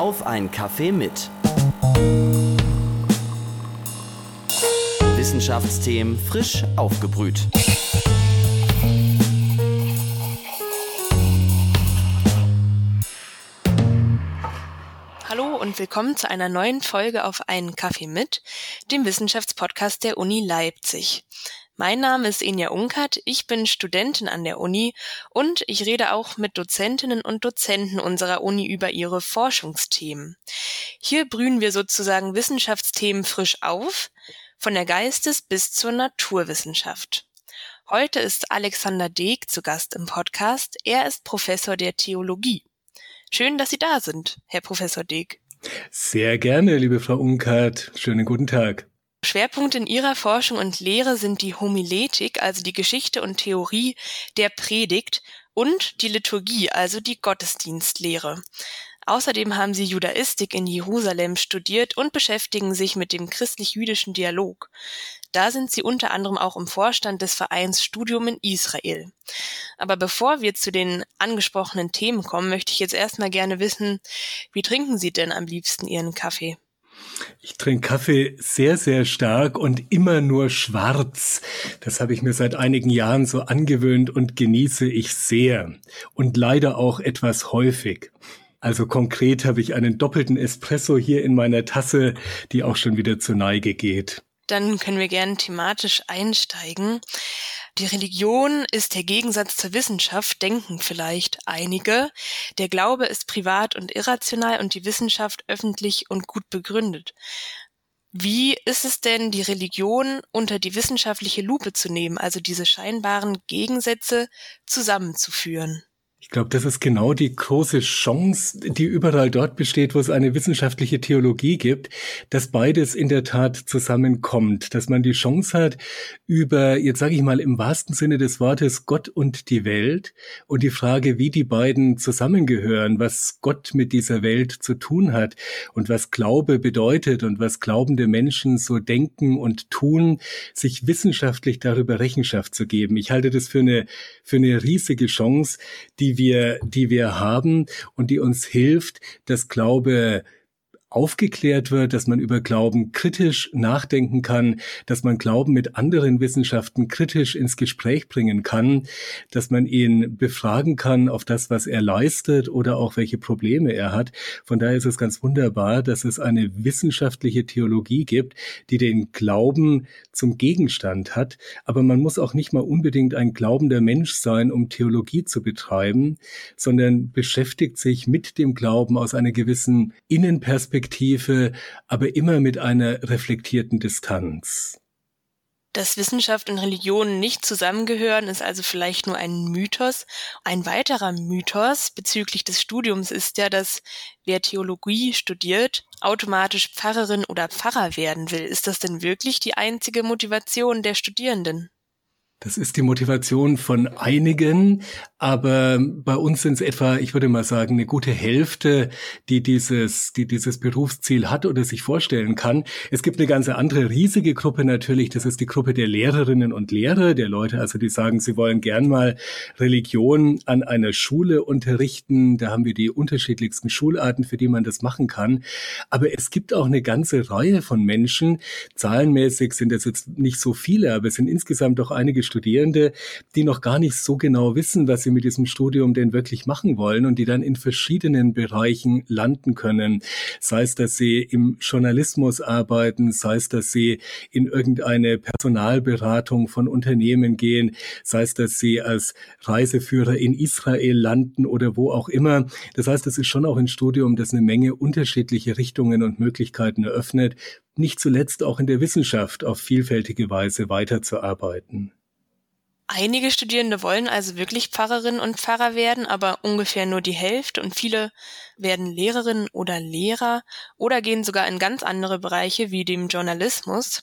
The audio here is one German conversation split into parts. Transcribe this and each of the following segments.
Auf ein Kaffee mit. Wissenschaftsthemen frisch aufgebrüht. Hallo und willkommen zu einer neuen Folge auf einen Kaffee mit, dem Wissenschaftspodcast der Uni Leipzig. Mein Name ist Inja Unkert, ich bin Studentin an der Uni und ich rede auch mit Dozentinnen und Dozenten unserer Uni über ihre Forschungsthemen. Hier brühen wir sozusagen Wissenschaftsthemen frisch auf, von der Geistes- bis zur Naturwissenschaft. Heute ist Alexander Deeg zu Gast im Podcast. Er ist Professor der Theologie. Schön, dass Sie da sind, Herr Professor Deeg. Sehr gerne, liebe Frau Unkert. Schönen guten Tag. Schwerpunkt in ihrer Forschung und Lehre sind die Homiletik, also die Geschichte und Theorie der Predigt und die Liturgie, also die Gottesdienstlehre. Außerdem haben sie Judaistik in Jerusalem studiert und beschäftigen sich mit dem christlich-jüdischen Dialog. Da sind sie unter anderem auch im Vorstand des Vereins Studium in Israel. Aber bevor wir zu den angesprochenen Themen kommen, möchte ich jetzt erstmal gerne wissen, wie trinken Sie denn am liebsten Ihren Kaffee? Ich trinke Kaffee sehr, sehr stark und immer nur schwarz. Das habe ich mir seit einigen Jahren so angewöhnt und genieße ich sehr. Und leider auch etwas häufig. Also konkret habe ich einen doppelten Espresso hier in meiner Tasse, die auch schon wieder zur Neige geht. Dann können wir gerne thematisch einsteigen. Die Religion ist der Gegensatz zur Wissenschaft, denken vielleicht einige. Der Glaube ist privat und irrational und die Wissenschaft öffentlich und gut begründet. Wie ist es denn, die Religion unter die wissenschaftliche Lupe zu nehmen, also diese scheinbaren Gegensätze zusammenzuführen? Ich glaube, das ist genau die große Chance, die überall dort besteht, wo es eine wissenschaftliche Theologie gibt, dass beides in der Tat zusammenkommt, dass man die Chance hat, über, jetzt sage ich mal im wahrsten Sinne des Wortes, Gott und die Welt und die Frage, wie die beiden zusammengehören, was Gott mit dieser Welt zu tun hat und was Glaube bedeutet und was glaubende Menschen so denken und tun, sich wissenschaftlich darüber Rechenschaft zu geben. Ich halte das für eine, für eine riesige Chance, die wir, die wir haben und die uns hilft, dass Glaube aufgeklärt wird, dass man über Glauben kritisch nachdenken kann, dass man Glauben mit anderen Wissenschaften kritisch ins Gespräch bringen kann, dass man ihn befragen kann auf das, was er leistet oder auch welche Probleme er hat. Von daher ist es ganz wunderbar, dass es eine wissenschaftliche Theologie gibt, die den Glauben zum Gegenstand hat. Aber man muss auch nicht mal unbedingt ein glaubender Mensch sein, um Theologie zu betreiben, sondern beschäftigt sich mit dem Glauben aus einer gewissen Innenperspektive Perspektive, aber immer mit einer reflektierten Distanz. Dass Wissenschaft und Religion nicht zusammengehören, ist also vielleicht nur ein Mythos. Ein weiterer Mythos bezüglich des Studiums ist ja, dass wer Theologie studiert, automatisch Pfarrerin oder Pfarrer werden will. Ist das denn wirklich die einzige Motivation der Studierenden? Das ist die Motivation von einigen, aber bei uns sind es etwa, ich würde mal sagen, eine gute Hälfte, die dieses, die dieses Berufsziel hat oder sich vorstellen kann. Es gibt eine ganze andere riesige Gruppe natürlich, das ist die Gruppe der Lehrerinnen und Lehrer, der Leute, also die sagen, sie wollen gern mal Religion an einer Schule unterrichten. Da haben wir die unterschiedlichsten Schularten, für die man das machen kann. Aber es gibt auch eine ganze Reihe von Menschen, zahlenmäßig sind es jetzt nicht so viele, aber es sind insgesamt doch einige Studierende, die noch gar nicht so genau wissen, was sie mit diesem Studium denn wirklich machen wollen und die dann in verschiedenen Bereichen landen können. Sei es, dass sie im Journalismus arbeiten, sei es, dass sie in irgendeine Personalberatung von Unternehmen gehen, sei es, dass sie als Reiseführer in Israel landen oder wo auch immer. Das heißt, es ist schon auch ein Studium, das eine Menge unterschiedliche Richtungen und Möglichkeiten eröffnet, nicht zuletzt auch in der Wissenschaft auf vielfältige Weise weiterzuarbeiten. Einige Studierende wollen also wirklich Pfarrerinnen und Pfarrer werden, aber ungefähr nur die Hälfte und viele werden Lehrerinnen oder Lehrer oder gehen sogar in ganz andere Bereiche wie dem Journalismus.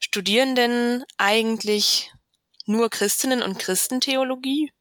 Studieren denn eigentlich nur Christinnen und Christentheologie?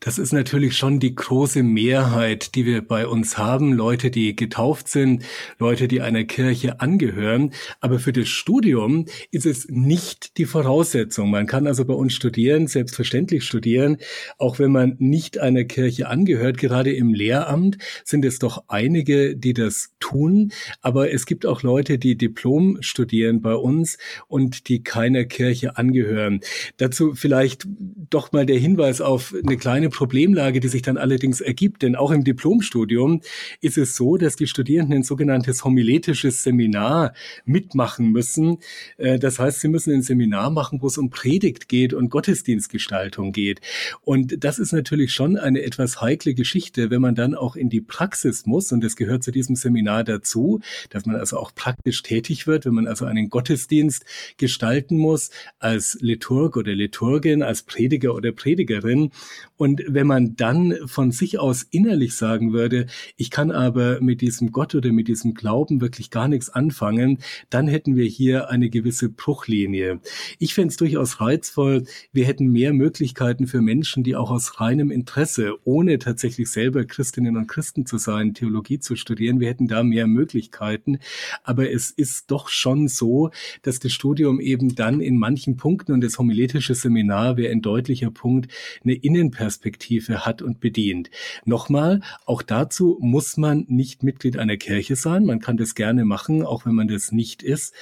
Das ist natürlich schon die große Mehrheit, die wir bei uns haben. Leute, die getauft sind, Leute, die einer Kirche angehören. Aber für das Studium ist es nicht die Voraussetzung. Man kann also bei uns studieren, selbstverständlich studieren, auch wenn man nicht einer Kirche angehört. Gerade im Lehramt sind es doch einige, die das tun. Aber es gibt auch Leute, die Diplom studieren bei uns und die keiner Kirche angehören. Dazu vielleicht doch mal der Hinweis auf eine kleine eine Problemlage, die sich dann allerdings ergibt, denn auch im Diplomstudium ist es so, dass die Studierenden ein sogenanntes homiletisches Seminar mitmachen müssen. Äh, das heißt, sie müssen ein Seminar machen, wo es um Predigt geht und Gottesdienstgestaltung geht. Und das ist natürlich schon eine etwas heikle Geschichte, wenn man dann auch in die Praxis muss. Und das gehört zu diesem Seminar dazu, dass man also auch praktisch tätig wird, wenn man also einen Gottesdienst gestalten muss als Liturg oder Liturgin, als Prediger oder Predigerin. Und wenn man dann von sich aus innerlich sagen würde, ich kann aber mit diesem Gott oder mit diesem Glauben wirklich gar nichts anfangen, dann hätten wir hier eine gewisse Bruchlinie. Ich fände es durchaus reizvoll, wir hätten mehr Möglichkeiten für Menschen, die auch aus reinem Interesse, ohne tatsächlich selber Christinnen und Christen zu sein, Theologie zu studieren, wir hätten da mehr Möglichkeiten. Aber es ist doch schon so, dass das Studium eben dann in manchen Punkten und das homiletische Seminar wäre ein deutlicher Punkt, eine Innenperspektive Perspektive hat und bedient. Nochmal, auch dazu muss man nicht Mitglied einer Kirche sein. Man kann das gerne machen, auch wenn man das nicht ist.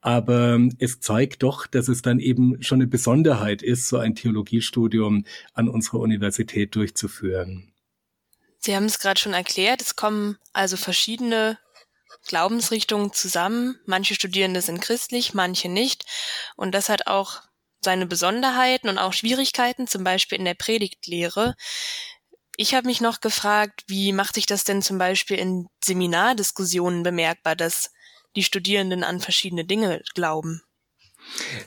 Aber es zeigt doch, dass es dann eben schon eine Besonderheit ist, so ein Theologiestudium an unserer Universität durchzuführen. Sie haben es gerade schon erklärt, es kommen also verschiedene Glaubensrichtungen zusammen. Manche Studierende sind christlich, manche nicht. Und das hat auch seine Besonderheiten und auch Schwierigkeiten, zum Beispiel in der Predigtlehre. Ich habe mich noch gefragt, wie macht sich das denn zum Beispiel in Seminardiskussionen bemerkbar, dass die Studierenden an verschiedene Dinge glauben?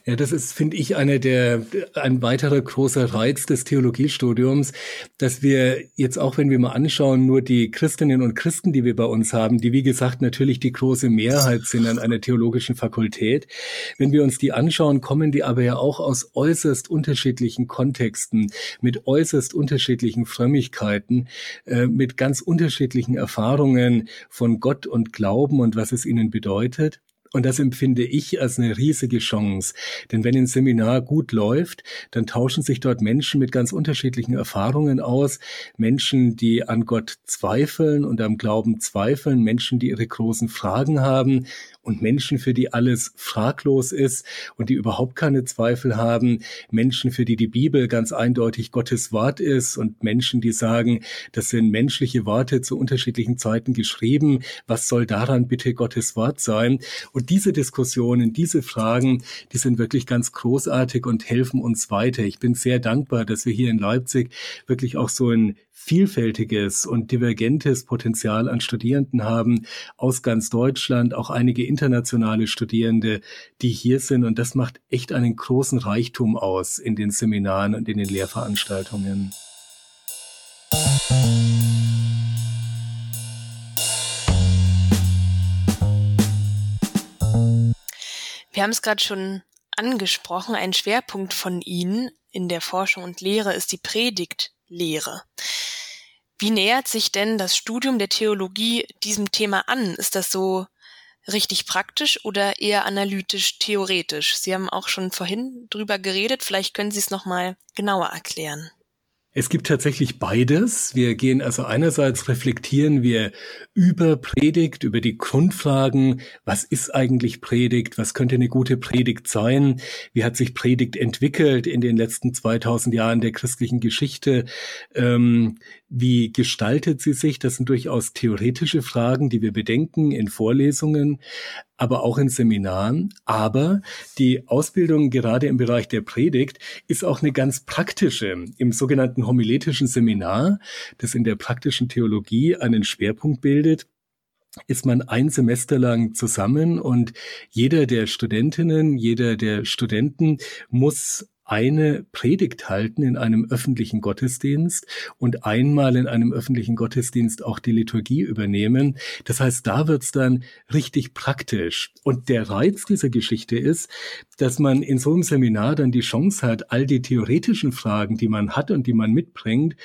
Ja, das ist, finde ich, einer der, ein weiterer großer Reiz des Theologiestudiums, dass wir jetzt auch, wenn wir mal anschauen, nur die Christinnen und Christen, die wir bei uns haben, die, wie gesagt, natürlich die große Mehrheit sind an einer theologischen Fakultät. Wenn wir uns die anschauen, kommen die aber ja auch aus äußerst unterschiedlichen Kontexten, mit äußerst unterschiedlichen Frömmigkeiten, äh, mit ganz unterschiedlichen Erfahrungen von Gott und Glauben und was es ihnen bedeutet. Und das empfinde ich als eine riesige Chance. Denn wenn ein Seminar gut läuft, dann tauschen sich dort Menschen mit ganz unterschiedlichen Erfahrungen aus. Menschen, die an Gott zweifeln und am Glauben zweifeln, Menschen, die ihre großen Fragen haben und Menschen, für die alles fraglos ist und die überhaupt keine Zweifel haben, Menschen, für die die Bibel ganz eindeutig Gottes Wort ist und Menschen, die sagen, das sind menschliche Worte zu unterschiedlichen Zeiten geschrieben, was soll daran bitte Gottes Wort sein? Und diese Diskussionen, diese Fragen, die sind wirklich ganz großartig und helfen uns weiter. Ich bin sehr dankbar, dass wir hier in Leipzig wirklich auch so ein vielfältiges und divergentes Potenzial an Studierenden haben aus ganz Deutschland, auch einige internationale Studierende, die hier sind. Und das macht echt einen großen Reichtum aus in den Seminaren und in den Lehrveranstaltungen. Wir haben es gerade schon angesprochen, ein Schwerpunkt von Ihnen in der Forschung und Lehre ist die Predigtlehre. Wie nähert sich denn das Studium der Theologie diesem Thema an? Ist das so richtig praktisch oder eher analytisch theoretisch? Sie haben auch schon vorhin drüber geredet, vielleicht können Sie es noch mal genauer erklären. Es gibt tatsächlich beides. Wir gehen also einerseits reflektieren wir über Predigt, über die Grundfragen. Was ist eigentlich Predigt? Was könnte eine gute Predigt sein? Wie hat sich Predigt entwickelt in den letzten 2000 Jahren der christlichen Geschichte? Ähm, wie gestaltet sie sich? Das sind durchaus theoretische Fragen, die wir bedenken in Vorlesungen aber auch in Seminaren. Aber die Ausbildung gerade im Bereich der Predigt ist auch eine ganz praktische. Im sogenannten homiletischen Seminar, das in der praktischen Theologie einen Schwerpunkt bildet, ist man ein Semester lang zusammen und jeder der Studentinnen, jeder der Studenten muss eine Predigt halten in einem öffentlichen Gottesdienst und einmal in einem öffentlichen Gottesdienst auch die Liturgie übernehmen. Das heißt, da wird's dann richtig praktisch. Und der Reiz dieser Geschichte ist, dass man in so einem Seminar dann die Chance hat, all die theoretischen Fragen, die man hat und die man mitbringt,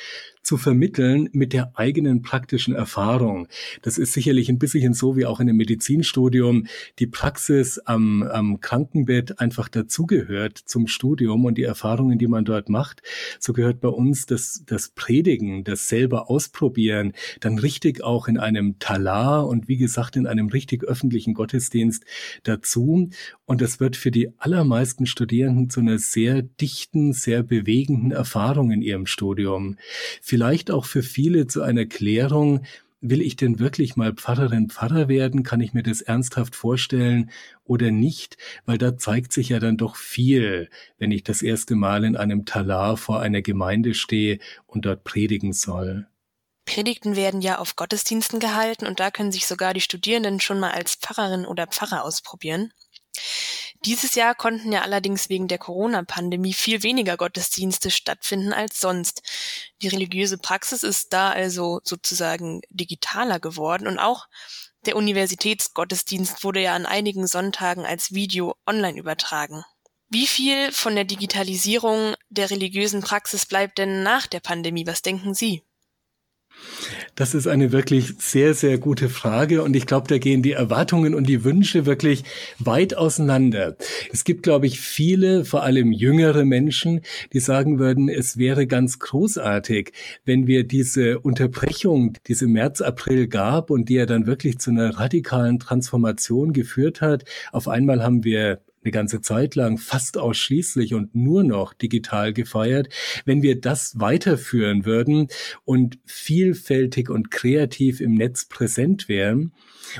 zu vermitteln mit der eigenen praktischen Erfahrung. Das ist sicherlich ein bisschen so wie auch in einem Medizinstudium die Praxis am, am Krankenbett einfach dazugehört zum Studium und die Erfahrungen, die man dort macht. So gehört bei uns das, das Predigen, das selber ausprobieren, dann richtig auch in einem Talar und wie gesagt in einem richtig öffentlichen Gottesdienst dazu. Und das wird für die allermeisten Studierenden zu einer sehr dichten, sehr bewegenden Erfahrung in ihrem Studium vielleicht auch für viele zu einer Klärung, will ich denn wirklich mal Pfarrerin Pfarrer werden? Kann ich mir das ernsthaft vorstellen oder nicht? Weil da zeigt sich ja dann doch viel, wenn ich das erste Mal in einem Talar vor einer Gemeinde stehe und dort predigen soll. Predigten werden ja auf Gottesdiensten gehalten und da können sich sogar die Studierenden schon mal als Pfarrerin oder Pfarrer ausprobieren. Dieses Jahr konnten ja allerdings wegen der Corona-Pandemie viel weniger Gottesdienste stattfinden als sonst. Die religiöse Praxis ist da also sozusagen digitaler geworden und auch der Universitätsgottesdienst wurde ja an einigen Sonntagen als Video online übertragen. Wie viel von der Digitalisierung der religiösen Praxis bleibt denn nach der Pandemie? Was denken Sie? Das ist eine wirklich sehr, sehr gute Frage und ich glaube, da gehen die Erwartungen und die Wünsche wirklich weit auseinander. Es gibt, glaube ich, viele, vor allem jüngere Menschen, die sagen würden, es wäre ganz großartig, wenn wir diese Unterbrechung, diese März, April gab und die ja dann wirklich zu einer radikalen Transformation geführt hat. Auf einmal haben wir eine ganze Zeit lang fast ausschließlich und nur noch digital gefeiert, wenn wir das weiterführen würden und vielfältig und kreativ im Netz präsent wären,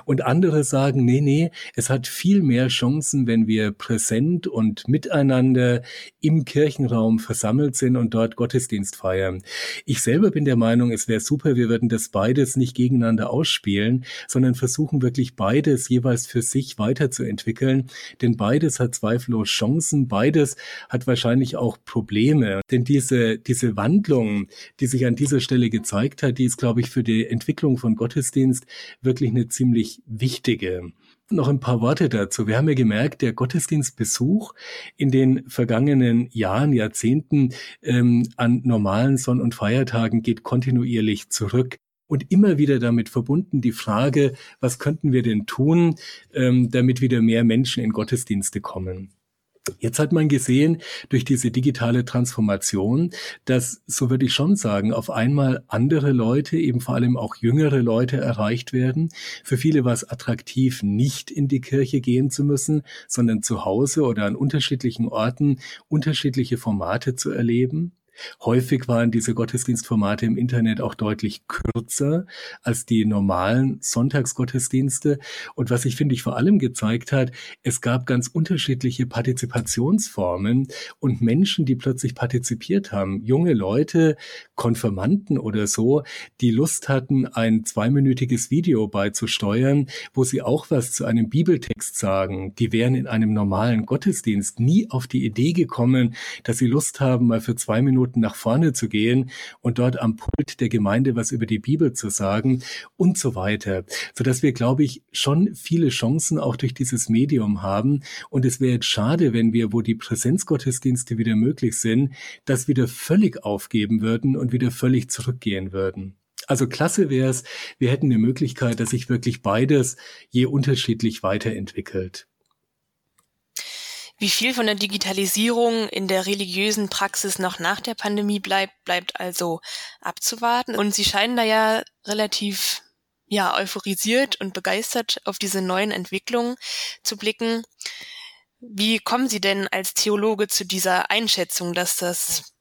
und andere sagen, nee, nee, es hat viel mehr Chancen, wenn wir präsent und miteinander im Kirchenraum versammelt sind und dort Gottesdienst feiern. Ich selber bin der Meinung, es wäre super, wir würden das beides nicht gegeneinander ausspielen, sondern versuchen wirklich beides jeweils für sich weiterzuentwickeln. Denn beides hat zweifellos Chancen, beides hat wahrscheinlich auch Probleme. Denn diese, diese Wandlung, die sich an dieser Stelle gezeigt hat, die ist, glaube ich, für die Entwicklung von Gottesdienst wirklich eine ziemlich ziemlich wichtige. Noch ein paar Worte dazu. Wir haben ja gemerkt, der Gottesdienstbesuch in den vergangenen Jahren, Jahrzehnten ähm, an normalen Sonn- und Feiertagen geht kontinuierlich zurück. Und immer wieder damit verbunden die Frage, was könnten wir denn tun, ähm, damit wieder mehr Menschen in Gottesdienste kommen. Jetzt hat man gesehen durch diese digitale Transformation, dass, so würde ich schon sagen, auf einmal andere Leute, eben vor allem auch jüngere Leute erreicht werden. Für viele war es attraktiv, nicht in die Kirche gehen zu müssen, sondern zu Hause oder an unterschiedlichen Orten unterschiedliche Formate zu erleben. Häufig waren diese Gottesdienstformate im Internet auch deutlich kürzer als die normalen Sonntagsgottesdienste. Und was sich, finde ich, vor allem gezeigt hat, es gab ganz unterschiedliche Partizipationsformen und Menschen, die plötzlich partizipiert haben. Junge Leute, Konfirmanden oder so, die Lust hatten, ein zweiminütiges Video beizusteuern, wo sie auch was zu einem Bibeltext sagen. Die wären in einem normalen Gottesdienst nie auf die Idee gekommen, dass sie Lust haben, mal für zwei Minuten Minuten nach vorne zu gehen und dort am Pult der Gemeinde was über die Bibel zu sagen und so weiter. Sodass wir, glaube ich, schon viele Chancen auch durch dieses Medium haben. Und es wäre jetzt schade, wenn wir, wo die Präsenzgottesdienste wieder möglich sind, das wieder völlig aufgeben würden und wieder völlig zurückgehen würden. Also klasse wäre es, wir hätten eine Möglichkeit, dass sich wirklich beides je unterschiedlich weiterentwickelt. Wie viel von der Digitalisierung in der religiösen Praxis noch nach der Pandemie bleibt, bleibt also abzuwarten. Und Sie scheinen da ja relativ ja, euphorisiert und begeistert auf diese neuen Entwicklungen zu blicken. Wie kommen Sie denn als Theologe zu dieser Einschätzung, dass das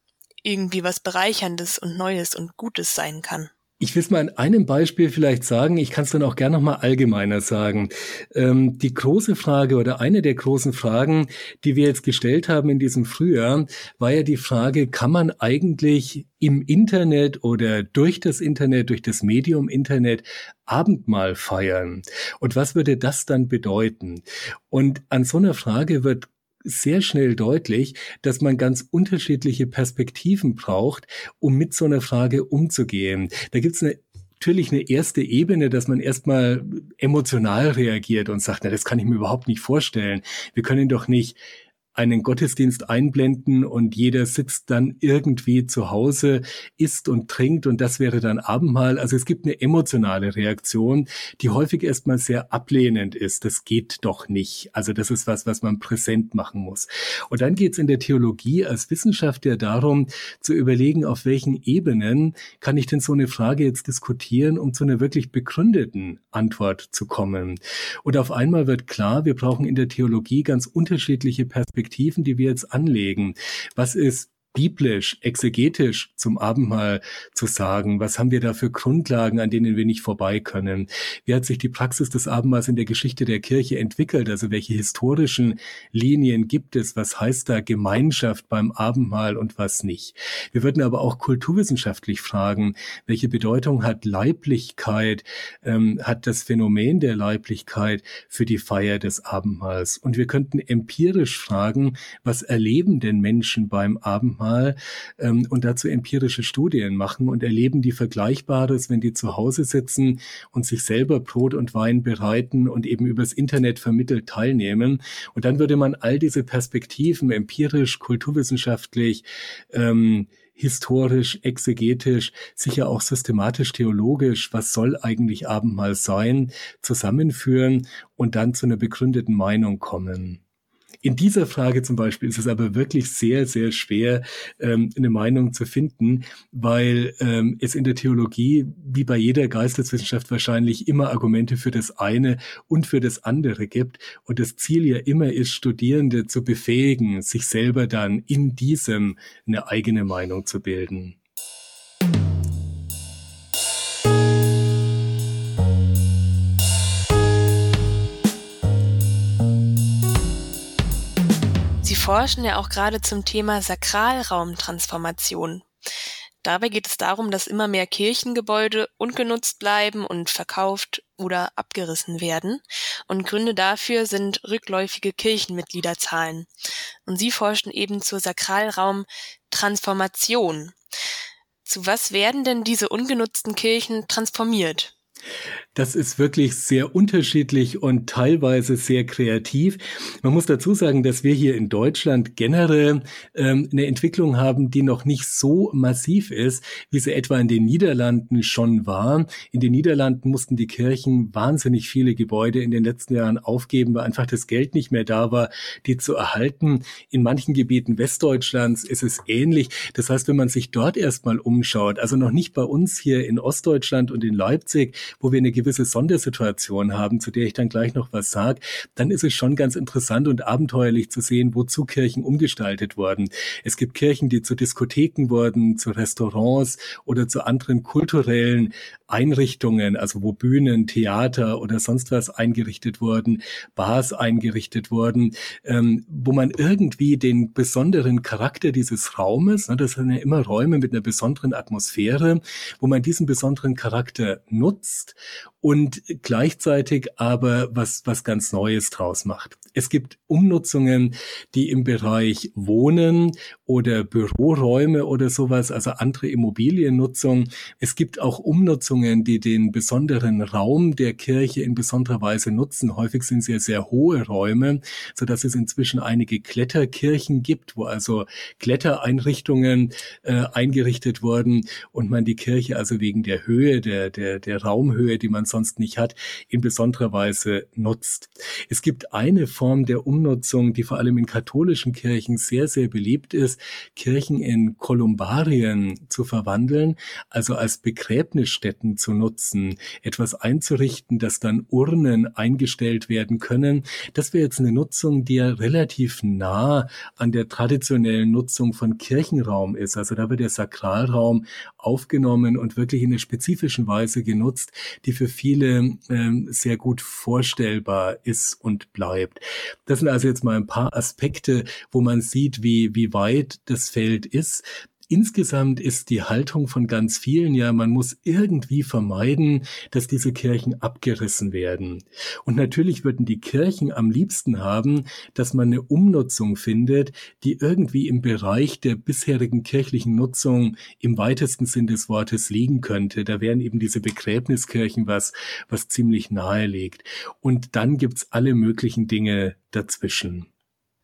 irgendwie was Bereicherndes und Neues und Gutes sein kann? Ich will es mal an einem Beispiel vielleicht sagen, ich kann es dann auch gerne noch mal allgemeiner sagen. Ähm, die große Frage oder eine der großen Fragen, die wir jetzt gestellt haben in diesem Frühjahr, war ja die Frage, kann man eigentlich im Internet oder durch das Internet, durch das Medium Internet Abendmahl feiern? Und was würde das dann bedeuten? Und an so einer Frage wird sehr schnell deutlich, dass man ganz unterschiedliche Perspektiven braucht, um mit so einer Frage umzugehen. Da gibt's eine natürlich eine erste Ebene, dass man erstmal emotional reagiert und sagt, na, das kann ich mir überhaupt nicht vorstellen. Wir können doch nicht einen Gottesdienst einblenden und jeder sitzt dann irgendwie zu Hause, isst und trinkt und das wäre dann Abendmahl. Also es gibt eine emotionale Reaktion, die häufig erstmal sehr ablehnend ist. Das geht doch nicht. Also das ist was, was man präsent machen muss. Und dann geht es in der Theologie als Wissenschaft ja darum, zu überlegen, auf welchen Ebenen kann ich denn so eine Frage jetzt diskutieren, um zu einer wirklich begründeten Antwort zu kommen. Und auf einmal wird klar, wir brauchen in der Theologie ganz unterschiedliche Perspektiven Perspektiven, die wir jetzt anlegen. Was ist biblisch, exegetisch zum Abendmahl zu sagen? Was haben wir da für Grundlagen, an denen wir nicht vorbei können? Wie hat sich die Praxis des Abendmahls in der Geschichte der Kirche entwickelt? Also welche historischen Linien gibt es? Was heißt da Gemeinschaft beim Abendmahl und was nicht? Wir würden aber auch kulturwissenschaftlich fragen, welche Bedeutung hat Leiblichkeit, ähm, hat das Phänomen der Leiblichkeit für die Feier des Abendmahls? Und wir könnten empirisch fragen, was erleben denn Menschen beim Abendmahl? Mal ähm, und dazu empirische Studien machen und erleben die Vergleichbares, wenn die zu Hause sitzen und sich selber Brot und Wein bereiten und eben übers Internet vermittelt teilnehmen. Und dann würde man all diese Perspektiven empirisch, kulturwissenschaftlich, ähm, historisch, exegetisch, sicher auch systematisch, theologisch, was soll eigentlich Abendmahl sein, zusammenführen und dann zu einer begründeten Meinung kommen. In dieser Frage zum Beispiel ist es aber wirklich sehr, sehr schwer, ähm, eine Meinung zu finden, weil ähm, es in der Theologie, wie bei jeder Geisteswissenschaft wahrscheinlich immer Argumente für das eine und für das andere gibt. Und das Ziel ja immer ist, Studierende zu befähigen, sich selber dann in diesem eine eigene Meinung zu bilden. Forschen ja auch gerade zum Thema Sakralraumtransformation. Dabei geht es darum, dass immer mehr Kirchengebäude ungenutzt bleiben und verkauft oder abgerissen werden. Und Gründe dafür sind rückläufige Kirchenmitgliederzahlen. Und sie forschen eben zur Sakralraumtransformation. Zu was werden denn diese ungenutzten Kirchen transformiert? Das ist wirklich sehr unterschiedlich und teilweise sehr kreativ. Man muss dazu sagen, dass wir hier in Deutschland generell ähm, eine Entwicklung haben, die noch nicht so massiv ist, wie sie etwa in den Niederlanden schon war. In den Niederlanden mussten die Kirchen wahnsinnig viele Gebäude in den letzten Jahren aufgeben, weil einfach das Geld nicht mehr da war, die zu erhalten. In manchen Gebieten Westdeutschlands ist es ähnlich. Das heißt, wenn man sich dort erstmal umschaut, also noch nicht bei uns hier in Ostdeutschland und in Leipzig, wo wir eine gewisse Sondersituation haben, zu der ich dann gleich noch was sage, dann ist es schon ganz interessant und abenteuerlich zu sehen, wozu Kirchen umgestaltet wurden. Es gibt Kirchen, die zu Diskotheken wurden, zu Restaurants oder zu anderen kulturellen Einrichtungen, also wo Bühnen, Theater oder sonst was eingerichtet wurden, Bars eingerichtet wurden, ähm, wo man irgendwie den besonderen Charakter dieses Raumes, ne, das sind ja immer Räume mit einer besonderen Atmosphäre, wo man diesen besonderen Charakter nutzt und gleichzeitig aber was, was ganz Neues draus macht. Es gibt Umnutzungen, die im Bereich Wohnen oder Büroräume oder sowas, also andere Immobiliennutzung. Es gibt auch Umnutzungen, die den besonderen Raum der Kirche in besonderer Weise nutzen. Häufig sind sie sehr hohe Räume, so dass es inzwischen einige Kletterkirchen gibt, wo also Klettereinrichtungen äh, eingerichtet wurden und man die Kirche also wegen der Höhe, der, der, der Raumhöhe, die man sonst nicht hat, in besonderer Weise nutzt. Es gibt eine Form der Umnutzung, die vor allem in katholischen Kirchen sehr, sehr beliebt ist, Kirchen in Kolumbarien zu verwandeln, also als Begräbnisstätten zu nutzen, etwas einzurichten, dass dann Urnen eingestellt werden können. Das wäre jetzt eine Nutzung, die ja relativ nah an der traditionellen Nutzung von Kirchenraum ist. Also da wird der Sakralraum aufgenommen und wirklich in einer spezifischen Weise genutzt, die für viele ähm, sehr gut vorstellbar ist und bleibt. Das sind also jetzt mal ein paar Aspekte, wo man sieht, wie, wie weit das Feld ist. Insgesamt ist die Haltung von ganz vielen ja, man muss irgendwie vermeiden, dass diese Kirchen abgerissen werden. Und natürlich würden die Kirchen am liebsten haben, dass man eine Umnutzung findet, die irgendwie im Bereich der bisherigen kirchlichen Nutzung im weitesten Sinn des Wortes liegen könnte. Da wären eben diese Begräbniskirchen was, was ziemlich nahe liegt. Und dann gibt's alle möglichen Dinge dazwischen.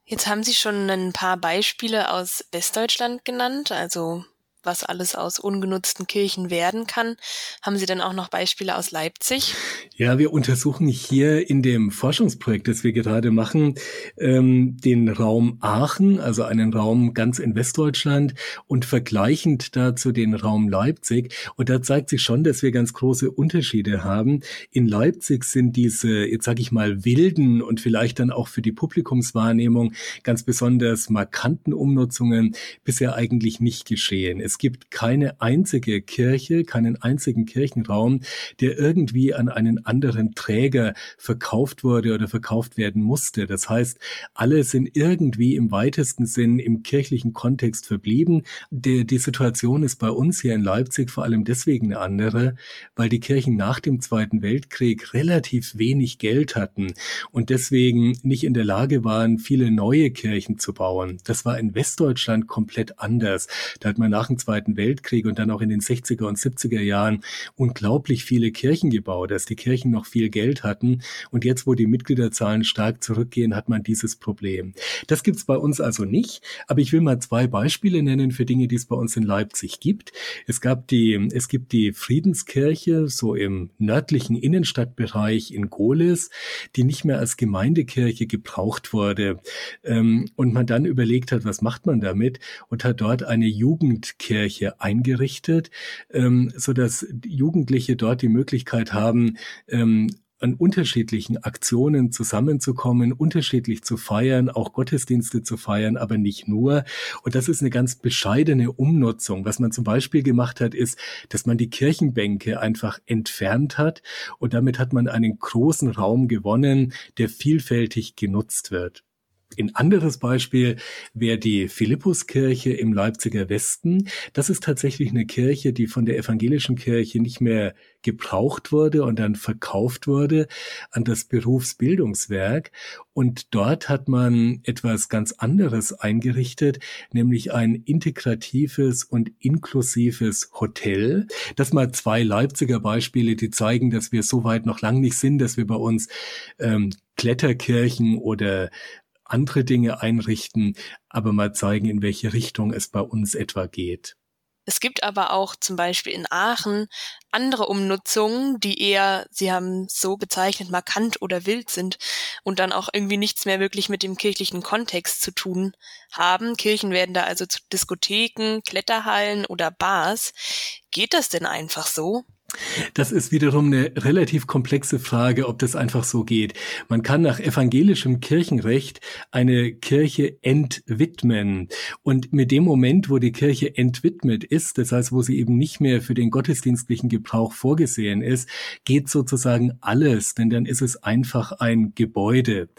Jetzt haben Sie schon ein paar Beispiele aus Westdeutschland genannt, also was alles aus ungenutzten Kirchen werden kann. Haben Sie denn auch noch Beispiele aus Leipzig? Ja, wir untersuchen hier in dem Forschungsprojekt, das wir gerade machen, ähm, den Raum Aachen, also einen Raum ganz in Westdeutschland und vergleichend dazu den Raum Leipzig. Und da zeigt sich schon, dass wir ganz große Unterschiede haben. In Leipzig sind diese, jetzt sage ich mal, wilden und vielleicht dann auch für die Publikumswahrnehmung ganz besonders markanten Umnutzungen bisher eigentlich nicht geschehen. Es es gibt keine einzige Kirche, keinen einzigen Kirchenraum, der irgendwie an einen anderen Träger verkauft wurde oder verkauft werden musste. Das heißt, alle sind irgendwie im weitesten Sinn im kirchlichen Kontext verblieben. Die, die Situation ist bei uns hier in Leipzig vor allem deswegen eine andere, weil die Kirchen nach dem Zweiten Weltkrieg relativ wenig Geld hatten und deswegen nicht in der Lage waren, viele neue Kirchen zu bauen. Das war in Westdeutschland komplett anders. Da hat man nach dem Zweiten Weltkrieg und dann auch in den 60er und 70er Jahren unglaublich viele Kirchen gebaut, dass die Kirchen noch viel Geld hatten. Und jetzt, wo die Mitgliederzahlen stark zurückgehen, hat man dieses Problem. Das gibt's bei uns also nicht. Aber ich will mal zwei Beispiele nennen für Dinge, die es bei uns in Leipzig gibt. Es gab die, es gibt die Friedenskirche, so im nördlichen Innenstadtbereich in Gohlis, die nicht mehr als Gemeindekirche gebraucht wurde. Ähm, und man dann überlegt hat, was macht man damit? Und hat dort eine Jugendkirche Jugendkirche eingerichtet, ähm, so dass Jugendliche dort die Möglichkeit haben, ähm, an unterschiedlichen Aktionen zusammenzukommen, unterschiedlich zu feiern, auch Gottesdienste zu feiern, aber nicht nur. Und das ist eine ganz bescheidene Umnutzung. Was man zum Beispiel gemacht hat, ist, dass man die Kirchenbänke einfach entfernt hat und damit hat man einen großen Raum gewonnen, der vielfältig genutzt wird. Ein anderes Beispiel wäre die Philippuskirche im Leipziger Westen. Das ist tatsächlich eine Kirche, die von der evangelischen Kirche nicht mehr gebraucht wurde und dann verkauft wurde an das Berufsbildungswerk. Und dort hat man etwas ganz anderes eingerichtet, nämlich ein integratives und inklusives Hotel. Das mal zwei Leipziger Beispiele, die zeigen, dass wir so weit noch lang nicht sind, dass wir bei uns ähm, Kletterkirchen oder andere Dinge einrichten, aber mal zeigen, in welche Richtung es bei uns etwa geht. Es gibt aber auch zum Beispiel in Aachen andere Umnutzungen, die eher, Sie haben so bezeichnet, markant oder wild sind und dann auch irgendwie nichts mehr wirklich mit dem kirchlichen Kontext zu tun haben. Kirchen werden da also zu Diskotheken, Kletterhallen oder Bars. Geht das denn einfach so? Das ist wiederum eine relativ komplexe Frage, ob das einfach so geht. Man kann nach evangelischem Kirchenrecht eine Kirche entwidmen. Und mit dem Moment, wo die Kirche entwidmet ist, das heißt, wo sie eben nicht mehr für den gottesdienstlichen Gebrauch vorgesehen ist, geht sozusagen alles, denn dann ist es einfach ein Gebäude.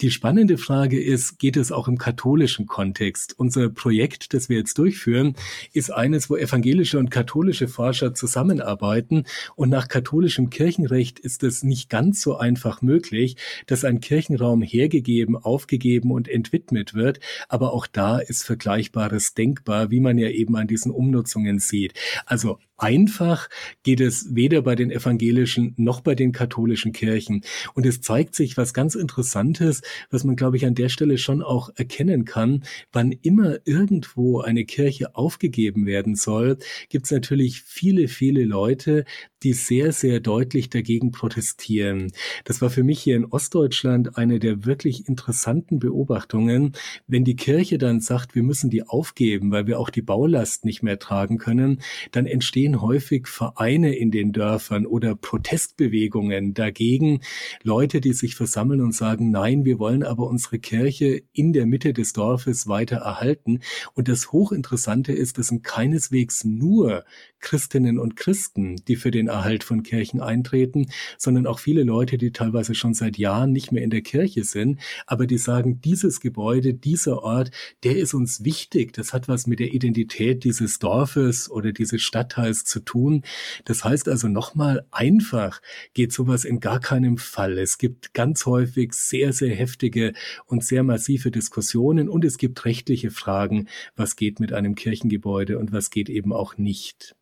Die spannende Frage ist, geht es auch im katholischen Kontext? Unser Projekt, das wir jetzt durchführen, ist eines, wo evangelische und katholische Forscher zusammenarbeiten Kirchen. Und nach katholischem Kirchenrecht ist es nicht ganz so einfach möglich, dass ein Kirchenraum hergegeben, aufgegeben und entwidmet wird. Aber auch da ist Vergleichbares denkbar, wie man ja eben an diesen Umnutzungen sieht. Also einfach geht es weder bei den evangelischen noch bei den katholischen Kirchen. Und es zeigt sich was ganz Interessantes, was man, glaube ich, an der Stelle schon auch erkennen kann. Wann immer irgendwo eine Kirche aufgegeben werden soll, gibt es natürlich viele, viele Leute, die sehr, sehr deutlich dagegen protestieren. Das war für mich hier in Ostdeutschland eine der wirklich interessanten Beobachtungen. Wenn die Kirche dann sagt, wir müssen die aufgeben, weil wir auch die Baulast nicht mehr tragen können, dann entstehen sehen häufig Vereine in den Dörfern oder Protestbewegungen dagegen, Leute, die sich versammeln und sagen, nein, wir wollen aber unsere Kirche in der Mitte des Dorfes weiter erhalten. Und das Hochinteressante ist, das sind keineswegs nur Christinnen und Christen, die für den Erhalt von Kirchen eintreten, sondern auch viele Leute, die teilweise schon seit Jahren nicht mehr in der Kirche sind, aber die sagen, dieses Gebäude, dieser Ort, der ist uns wichtig. Das hat was mit der Identität dieses Dorfes oder dieses Stadtteils zu tun. Das heißt also nochmal, einfach geht sowas in gar keinem Fall. Es gibt ganz häufig sehr, sehr heftige und sehr massive Diskussionen und es gibt rechtliche Fragen, was geht mit einem Kirchengebäude und was geht eben auch nicht.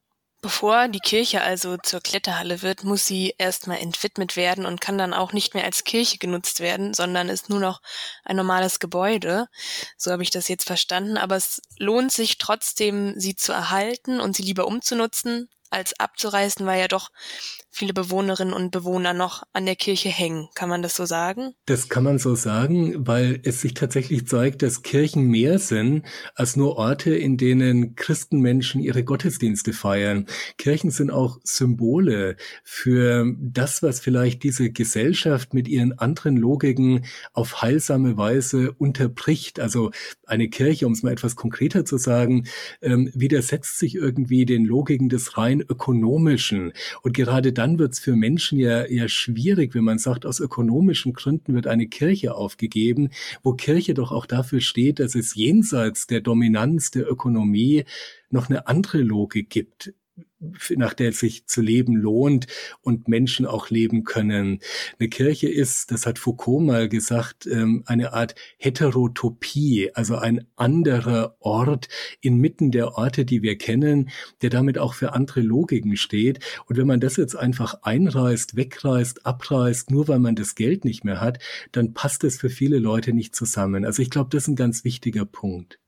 Bevor die Kirche also zur Kletterhalle wird, muss sie erstmal entwidmet werden und kann dann auch nicht mehr als Kirche genutzt werden, sondern ist nur noch ein normales Gebäude. So habe ich das jetzt verstanden. Aber es lohnt sich trotzdem, sie zu erhalten und sie lieber umzunutzen, als abzureißen, weil ja doch viele Bewohnerinnen und Bewohner noch an der Kirche hängen. Kann man das so sagen? Das kann man so sagen, weil es sich tatsächlich zeigt, dass Kirchen mehr sind als nur Orte, in denen Christenmenschen ihre Gottesdienste feiern. Kirchen sind auch Symbole für das, was vielleicht diese Gesellschaft mit ihren anderen Logiken auf heilsame Weise unterbricht. Also eine Kirche, um es mal etwas konkreter zu sagen, ähm, widersetzt sich irgendwie den Logiken des rein ökonomischen. Und gerade dann wird es für Menschen ja eher schwierig, wenn man sagt, aus ökonomischen Gründen wird eine Kirche aufgegeben, wo Kirche doch auch dafür steht, dass es jenseits der Dominanz der Ökonomie noch eine andere Logik gibt nach der es sich zu leben lohnt und Menschen auch leben können. Eine Kirche ist, das hat Foucault mal gesagt, ähm, eine Art Heterotopie, also ein anderer Ort inmitten der Orte, die wir kennen, der damit auch für andere Logiken steht. Und wenn man das jetzt einfach einreißt, wegreißt, abreißt, nur weil man das Geld nicht mehr hat, dann passt es für viele Leute nicht zusammen. Also ich glaube, das ist ein ganz wichtiger Punkt.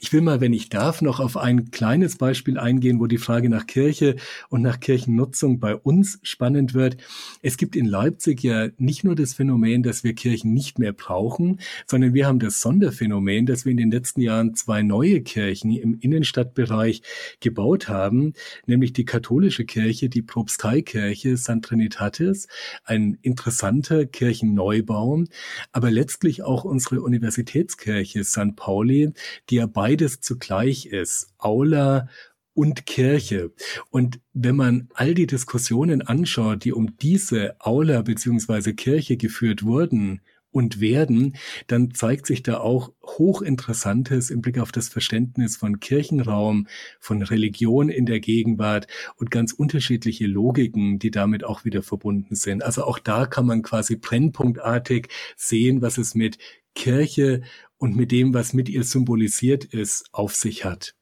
Ich will mal, wenn ich darf, noch auf ein kleines Beispiel eingehen, wo die Frage nach Kirche und nach Kirchennutzung bei uns spannend wird. Es gibt in Leipzig ja nicht nur das Phänomen, dass wir Kirchen nicht mehr brauchen, sondern wir haben das Sonderphänomen, dass wir in den letzten Jahren zwei neue Kirchen im Innenstadtbereich gebaut haben, nämlich die katholische Kirche, die Propsteikirche St. Trinitatis, ein interessanter Kirchenneubau, aber letztlich auch unsere Universitätskirche St. Pauli, die ja beides zugleich ist, Aula und Kirche. Und wenn man all die Diskussionen anschaut, die um diese Aula beziehungsweise Kirche geführt wurden und werden, dann zeigt sich da auch hochinteressantes im Blick auf das Verständnis von Kirchenraum, von Religion in der Gegenwart und ganz unterschiedliche Logiken, die damit auch wieder verbunden sind. Also auch da kann man quasi brennpunktartig sehen, was es mit Kirche und mit dem, was mit ihr symbolisiert ist, auf sich hat.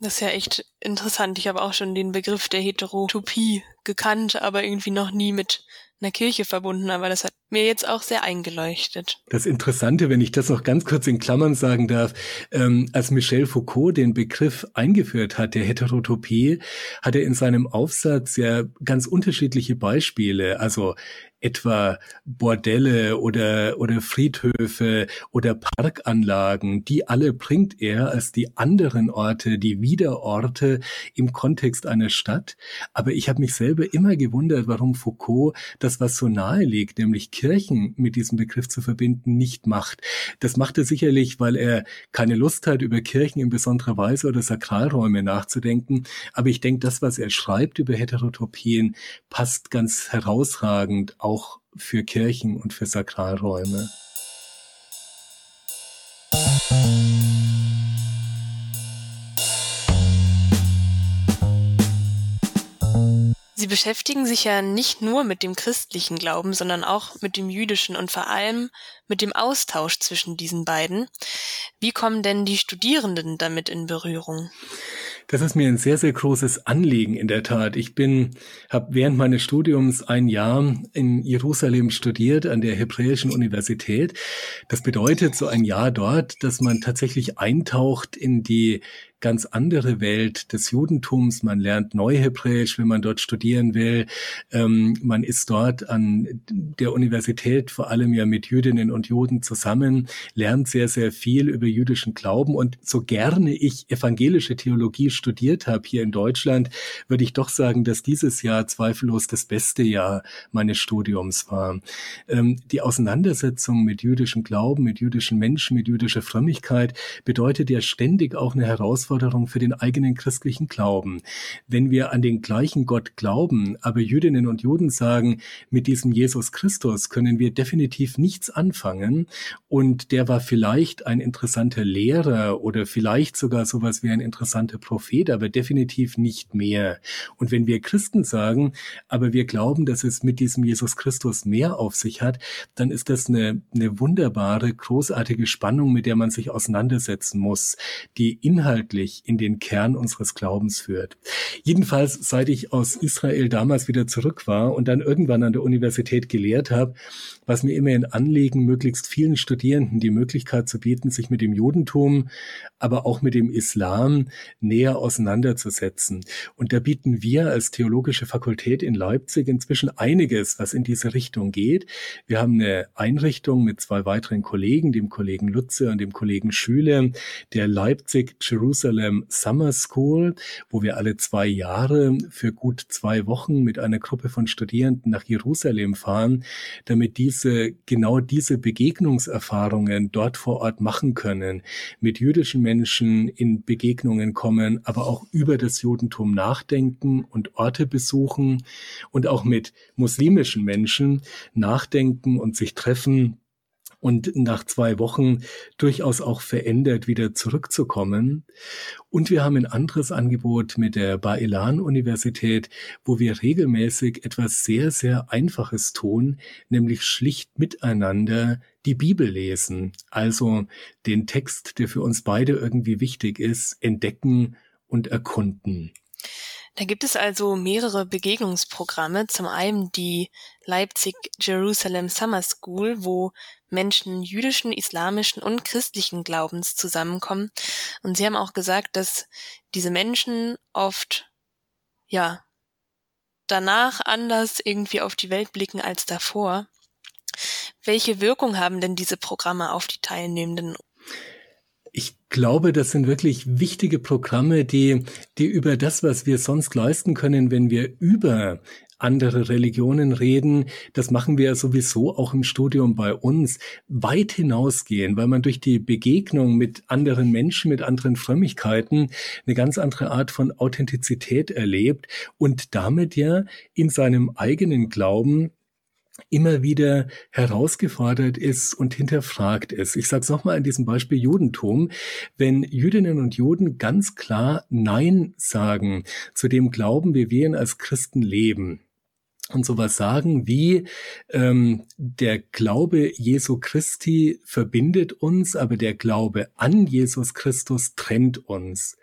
Das ist ja echt interessant. Ich habe auch schon den Begriff der Heterotopie gekannt, aber irgendwie noch nie mit einer Kirche verbunden, aber das hat mir jetzt auch sehr eingeleuchtet. Das Interessante, wenn ich das noch ganz kurz in Klammern sagen darf, ähm, als Michel Foucault den Begriff eingeführt hat, der Heterotopie, hat er in seinem Aufsatz ja ganz unterschiedliche Beispiele, also etwa Bordelle oder, oder Friedhöfe oder Parkanlagen, die alle bringt er als die anderen Orte, die Wiederorte im Kontext einer Stadt. Aber ich habe mich selber immer gewundert, warum Foucault das, was so nahe liegt, nämlich Kirchen mit diesem Begriff zu verbinden, nicht macht. Das macht er sicherlich, weil er keine Lust hat, über Kirchen in besonderer Weise oder Sakralräume nachzudenken. Aber ich denke, das, was er schreibt über Heterotopien, passt ganz herausragend auch für Kirchen und für Sakralräume. Sie beschäftigen sich ja nicht nur mit dem christlichen Glauben, sondern auch mit dem jüdischen und vor allem mit dem Austausch zwischen diesen beiden. Wie kommen denn die Studierenden damit in Berührung? Das ist mir ein sehr, sehr großes Anliegen in der Tat. Ich bin, habe während meines Studiums ein Jahr in Jerusalem studiert an der Hebräischen Universität. Das bedeutet so ein Jahr dort, dass man tatsächlich eintaucht in die ganz andere Welt des Judentums. Man lernt Neuhebräisch, wenn man dort studieren will. Ähm, man ist dort an der Universität vor allem ja mit Jüdinnen und Juden zusammen, lernt sehr, sehr viel über jüdischen Glauben. Und so gerne ich evangelische Theologie studiert habe hier in Deutschland, würde ich doch sagen, dass dieses Jahr zweifellos das beste Jahr meines Studiums war. Ähm, die Auseinandersetzung mit jüdischem Glauben, mit jüdischen Menschen, mit jüdischer Frömmigkeit bedeutet ja ständig auch eine Herausforderung für den eigenen christlichen Glauben. Wenn wir an den gleichen Gott glauben, aber Jüdinnen und Juden sagen, mit diesem Jesus Christus können wir definitiv nichts anfangen und der war vielleicht ein interessanter Lehrer oder vielleicht sogar sowas wie ein interessanter Prophet, aber definitiv nicht mehr. Und wenn wir Christen sagen, aber wir glauben, dass es mit diesem Jesus Christus mehr auf sich hat, dann ist das eine, eine wunderbare, großartige Spannung, mit der man sich auseinandersetzen muss, die inhaltlich in den Kern unseres Glaubens führt. Jedenfalls, seit ich aus Israel damals wieder zurück war und dann irgendwann an der Universität gelehrt habe, was mir immer ein Anliegen, möglichst vielen Studierenden die Möglichkeit zu bieten, sich mit dem Judentum, aber auch mit dem Islam näher auseinanderzusetzen. Und da bieten wir als Theologische Fakultät in Leipzig inzwischen einiges, was in diese Richtung geht. Wir haben eine Einrichtung mit zwei weiteren Kollegen, dem Kollegen Lutze und dem Kollegen Schüler, der Leipzig Jerusalem Summer School, wo wir alle zwei Jahre für gut zwei Wochen mit einer Gruppe von Studierenden nach Jerusalem fahren, damit diese, genau diese Begegnungserfahrungen dort vor Ort machen können, mit jüdischen Menschen in Begegnungen kommen, aber auch über das Judentum nachdenken und Orte besuchen und auch mit muslimischen Menschen nachdenken und sich treffen und nach zwei Wochen durchaus auch verändert wieder zurückzukommen. Und wir haben ein anderes Angebot mit der Baelan-Universität, wo wir regelmäßig etwas sehr, sehr Einfaches tun, nämlich schlicht miteinander die Bibel lesen. Also den Text, der für uns beide irgendwie wichtig ist, entdecken und erkunden. Da gibt es also mehrere Begegnungsprogramme. Zum einen die Leipzig Jerusalem Summer School, wo Menschen jüdischen, islamischen und christlichen Glaubens zusammenkommen. Und Sie haben auch gesagt, dass diese Menschen oft, ja, danach anders irgendwie auf die Welt blicken als davor. Welche Wirkung haben denn diese Programme auf die Teilnehmenden? Glaube, das sind wirklich wichtige Programme, die, die über das, was wir sonst leisten können, wenn wir über andere Religionen reden, das machen wir ja sowieso auch im Studium bei uns, weit hinausgehen, weil man durch die Begegnung mit anderen Menschen, mit anderen Frömmigkeiten eine ganz andere Art von Authentizität erlebt und damit ja in seinem eigenen Glauben immer wieder herausgefordert ist und hinterfragt ist. Ich sage es nochmal an diesem Beispiel Judentum. Wenn Jüdinnen und Juden ganz klar Nein sagen zu dem Glauben, wie wir ihn als Christen leben, und sowas sagen wie ähm, der Glaube Jesu Christi verbindet uns, aber der Glaube an Jesus Christus trennt uns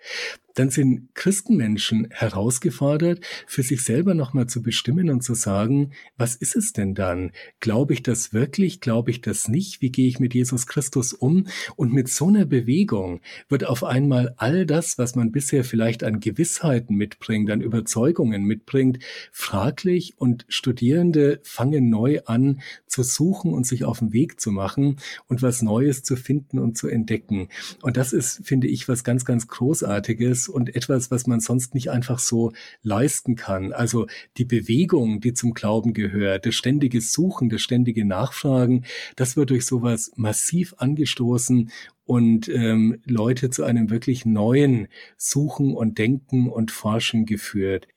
dann sind Christenmenschen herausgefordert, für sich selber nochmal zu bestimmen und zu sagen, was ist es denn dann? Glaube ich das wirklich? Glaube ich das nicht? Wie gehe ich mit Jesus Christus um? Und mit so einer Bewegung wird auf einmal all das, was man bisher vielleicht an Gewissheiten mitbringt, an Überzeugungen mitbringt, fraglich und Studierende fangen neu an zu suchen und sich auf den Weg zu machen und was Neues zu finden und zu entdecken. Und das ist, finde ich, was ganz, ganz Großartiges und etwas, was man sonst nicht einfach so leisten kann. Also die Bewegung, die zum Glauben gehört, das ständige Suchen, das ständige Nachfragen, das wird durch sowas massiv angestoßen und ähm, Leute zu einem wirklich neuen Suchen und Denken und Forschen geführt.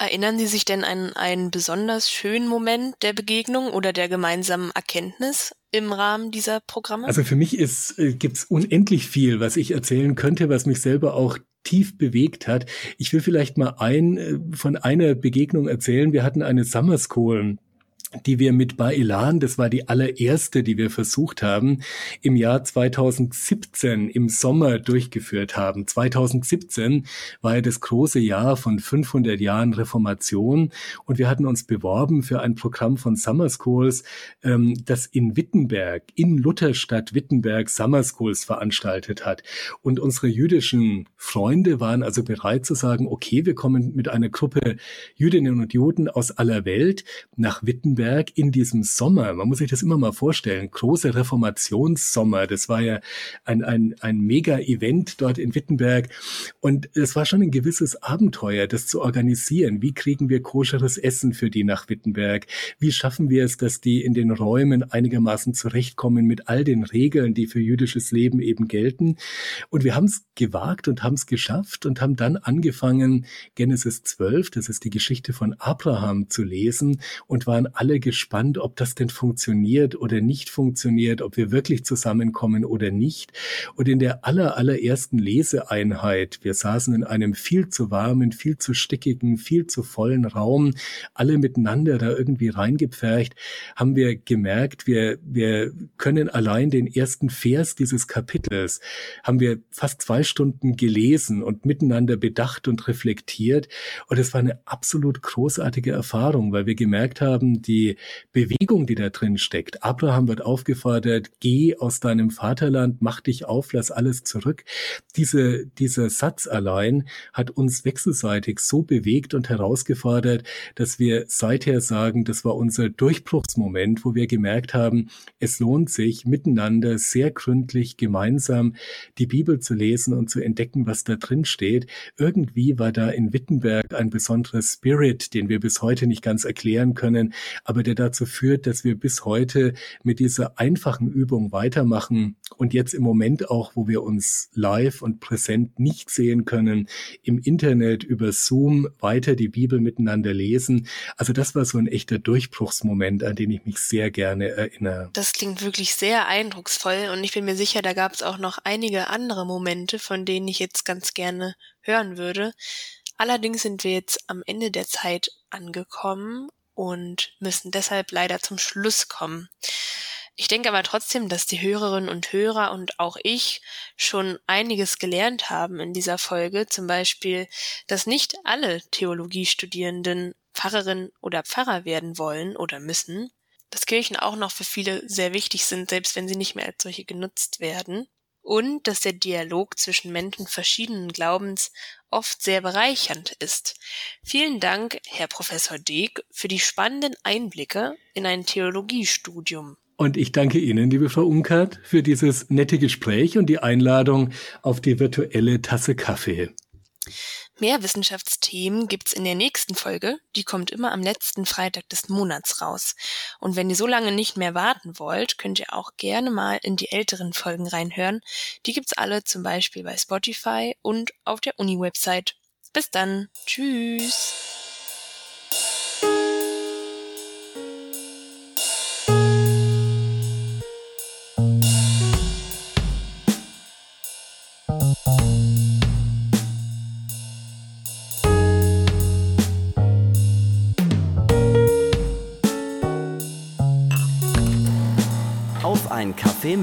Erinnern Sie sich denn an einen besonders schönen Moment der Begegnung oder der gemeinsamen Erkenntnis im Rahmen dieser Programme? Also für mich ist äh, gibt's unendlich viel, was ich erzählen könnte, was mich selber auch tief bewegt hat. Ich will vielleicht mal ein äh, von einer Begegnung erzählen. Wir hatten eine Summer School die wir mit Baelan, das war die allererste, die wir versucht haben, im Jahr 2017 im Sommer durchgeführt haben. 2017 war ja das große Jahr von 500 Jahren Reformation und wir hatten uns beworben für ein Programm von Summer Schools, ähm, das in Wittenberg, in Lutherstadt Wittenberg Summer Schools veranstaltet hat. Und unsere jüdischen Freunde waren also bereit zu sagen, okay, wir kommen mit einer Gruppe Jüdinnen und Juden aus aller Welt nach Wittenberg Wittenberg in diesem Sommer, man muss sich das immer mal vorstellen, große Reformationssommer, das war ja ein, ein, ein Mega-Event dort in Wittenberg und es war schon ein gewisses Abenteuer, das zu organisieren. Wie kriegen wir koscheres Essen für die nach Wittenberg? Wie schaffen wir es, dass die in den Räumen einigermaßen zurechtkommen mit all den Regeln, die für jüdisches Leben eben gelten? Und wir haben es gewagt und haben es geschafft und haben dann angefangen, Genesis 12, das ist die Geschichte von Abraham, zu lesen und waren alle alle gespannt, ob das denn funktioniert oder nicht funktioniert, ob wir wirklich zusammenkommen oder nicht. Und in der aller, allerersten Leseeinheit, wir saßen in einem viel zu warmen, viel zu stickigen, viel zu vollen Raum, alle miteinander da irgendwie reingepfercht, haben wir gemerkt, wir, wir können allein den ersten Vers dieses Kapitels, haben wir fast zwei Stunden gelesen und miteinander bedacht und reflektiert. Und es war eine absolut großartige Erfahrung, weil wir gemerkt haben, die die Bewegung, die da drin steckt. Abraham wird aufgefordert, geh aus deinem Vaterland, mach dich auf, lass alles zurück. Diese, dieser Satz allein hat uns wechselseitig so bewegt und herausgefordert, dass wir seither sagen, das war unser Durchbruchsmoment, wo wir gemerkt haben, es lohnt sich miteinander sehr gründlich gemeinsam die Bibel zu lesen und zu entdecken, was da drin steht. Irgendwie war da in Wittenberg ein besonderer Spirit, den wir bis heute nicht ganz erklären können, aber der dazu führt, dass wir bis heute mit dieser einfachen Übung weitermachen und jetzt im Moment auch, wo wir uns live und präsent nicht sehen können, im Internet über Zoom weiter die Bibel miteinander lesen. Also das war so ein echter Durchbruchsmoment, an den ich mich sehr gerne erinnere. Das klingt wirklich sehr eindrucksvoll und ich bin mir sicher, da gab es auch noch einige andere Momente, von denen ich jetzt ganz gerne hören würde. Allerdings sind wir jetzt am Ende der Zeit angekommen und müssen deshalb leider zum Schluss kommen. Ich denke aber trotzdem, dass die Hörerinnen und Hörer und auch ich schon einiges gelernt haben in dieser Folge, zum Beispiel, dass nicht alle Theologiestudierenden Pfarrerin oder Pfarrer werden wollen oder müssen, dass Kirchen auch noch für viele sehr wichtig sind, selbst wenn sie nicht mehr als solche genutzt werden, und dass der Dialog zwischen Menschen verschiedenen Glaubens oft sehr bereichernd ist. Vielen Dank, Herr Professor Deeg, für die spannenden Einblicke in ein Theologiestudium. Und ich danke Ihnen, liebe Frau Unkert, für dieses nette Gespräch und die Einladung auf die virtuelle Tasse Kaffee. Mehr Wissenschaftsthemen gibt's in der nächsten Folge. Die kommt immer am letzten Freitag des Monats raus. Und wenn ihr so lange nicht mehr warten wollt, könnt ihr auch gerne mal in die älteren Folgen reinhören. Die gibt's alle zum Beispiel bei Spotify und auf der Uni-Website. Bis dann. Tschüss. Ein